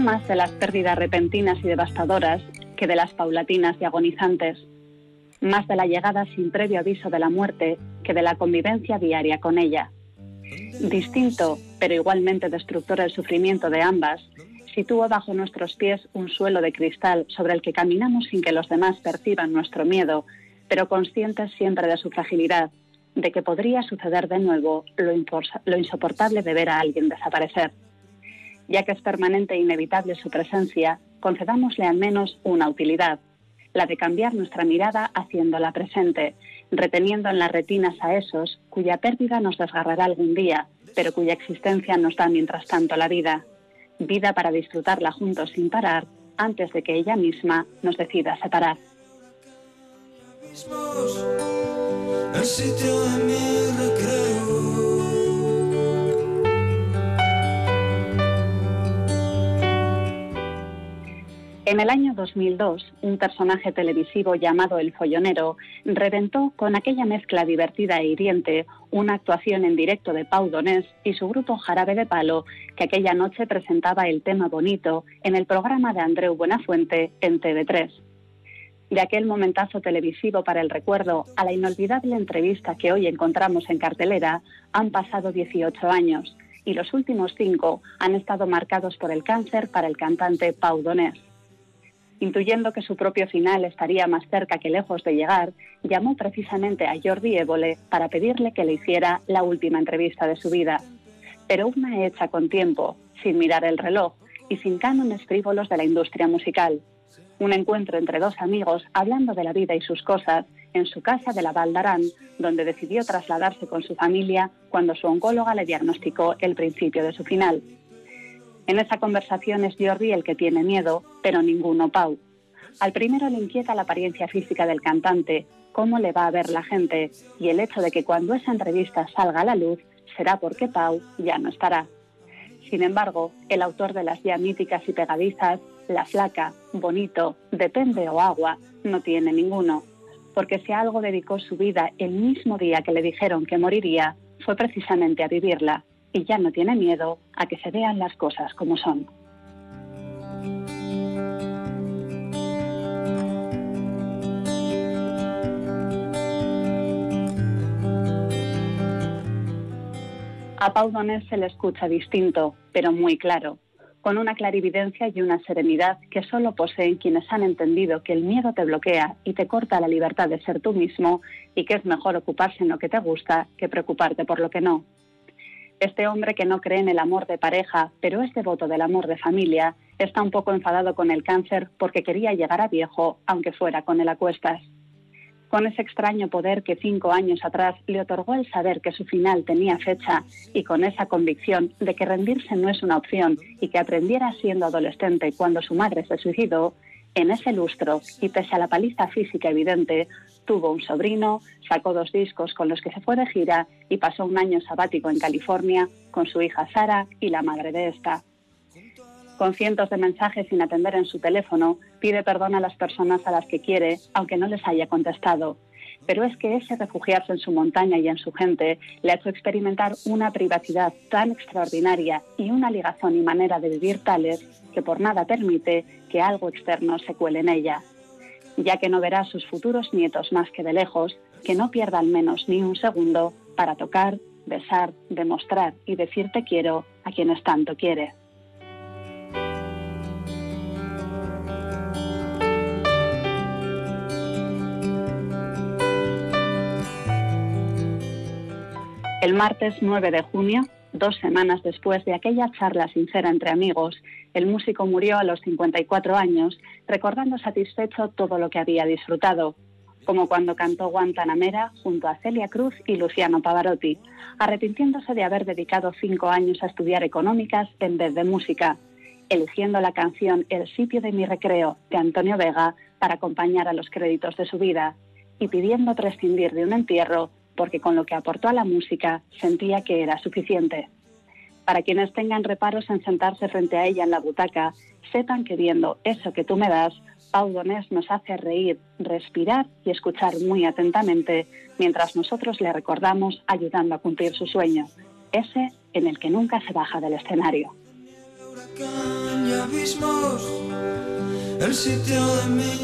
más de las pérdidas repentinas y devastadoras que de las paulatinas y agonizantes, más de la llegada sin previo aviso de la muerte que de la convivencia diaria con ella. Distinto, pero igualmente destructor el sufrimiento de ambas, sitúa bajo nuestros pies un suelo de cristal sobre el que caminamos sin que los demás perciban nuestro miedo, pero conscientes siempre de su fragilidad, de que podría suceder de nuevo lo insoportable de ver a alguien desaparecer. Ya que es permanente e inevitable su presencia, concedámosle al menos una utilidad, la de cambiar nuestra mirada haciéndola presente, reteniendo en las retinas a esos cuya pérdida nos desgarrará algún día, pero cuya existencia nos da mientras tanto la vida. Vida para disfrutarla juntos sin parar antes de que ella misma nos decida separar. En el año 2002, un personaje televisivo llamado El Follonero reventó con aquella mezcla divertida e hiriente una actuación en directo de Pau Donés y su grupo Jarabe de Palo, que aquella noche presentaba el tema bonito en el programa de Andreu Buenafuente en TV3. De aquel momentazo televisivo para el recuerdo a la inolvidable entrevista que hoy encontramos en cartelera, han pasado 18 años y los últimos cinco han estado marcados por el cáncer para el cantante Pau Donés. Intuyendo que su propio final estaría más cerca que lejos de llegar, llamó precisamente a Jordi Évole para pedirle que le hiciera la última entrevista de su vida. Pero una hecha con tiempo, sin mirar el reloj y sin cánones frívolos de la industria musical. Un encuentro entre dos amigos hablando de la vida y sus cosas en su casa de la Valdarán, donde decidió trasladarse con su familia cuando su oncóloga le diagnosticó el principio de su final. En esa conversación es Jordi el que tiene miedo, pero ninguno Pau. Al primero le inquieta la apariencia física del cantante, cómo le va a ver la gente y el hecho de que cuando esa entrevista salga a la luz será porque Pau ya no estará. Sin embargo, el autor de las ya míticas y pegadizas, La Flaca, Bonito, Depende o Agua, no tiene ninguno, porque si algo dedicó su vida el mismo día que le dijeron que moriría, fue precisamente a vivirla y ya no tiene miedo a que se vean las cosas como son. A Pau Donés se le escucha distinto, pero muy claro, con una clarividencia y una serenidad que solo poseen quienes han entendido que el miedo te bloquea y te corta la libertad de ser tú mismo y que es mejor ocuparse en lo que te gusta que preocuparte por lo que no. Este hombre que no cree en el amor de pareja, pero es devoto del amor de familia, está un poco enfadado con el cáncer porque quería llegar a viejo, aunque fuera con el a cuestas. Con ese extraño poder que cinco años atrás le otorgó el saber que su final tenía fecha y con esa convicción de que rendirse no es una opción y que aprendiera siendo adolescente cuando su madre se suicidó, en ese lustro, y pese a la paliza física evidente, tuvo un sobrino, sacó dos discos con los que se fue de gira y pasó un año sabático en California con su hija Sara y la madre de esta. Con cientos de mensajes sin atender en su teléfono, pide perdón a las personas a las que quiere, aunque no les haya contestado. Pero es que ese refugiarse en su montaña y en su gente le ha hecho experimentar una privacidad tan extraordinaria y una ligación y manera de vivir tales que por nada permite que algo externo se cuele en ella ya que no verá a sus futuros nietos más que de lejos, que no pierda al menos ni un segundo para tocar, besar, demostrar y decir te quiero a quienes tanto quiere. El martes 9 de junio Dos semanas después de aquella charla sincera entre amigos, el músico murió a los 54 años, recordando satisfecho todo lo que había disfrutado, como cuando cantó Guantanamera junto a Celia Cruz y Luciano Pavarotti, arrepintiéndose de haber dedicado cinco años a estudiar económicas en vez de música, eligiendo la canción El sitio de mi recreo de Antonio Vega para acompañar a los créditos de su vida y pidiendo prescindir de un entierro porque con lo que aportó a la música sentía que era suficiente. Para quienes tengan reparos en sentarse frente a ella en la butaca, sepan que viendo eso que tú me das, Pau Donés nos hace reír, respirar y escuchar muy atentamente mientras nosotros le recordamos ayudando a cumplir su sueño, ese en el que nunca se baja del escenario.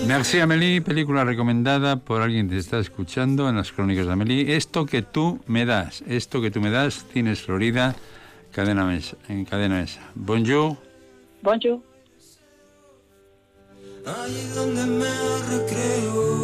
Merci Amélie, película recomendada por alguien que te está escuchando en las crónicas de Amélie. Esto que tú me das, esto que tú me das, tienes Florida, cadena mesa, en cadena mesa. Bonjour. Bonjour. Allí donde me recreo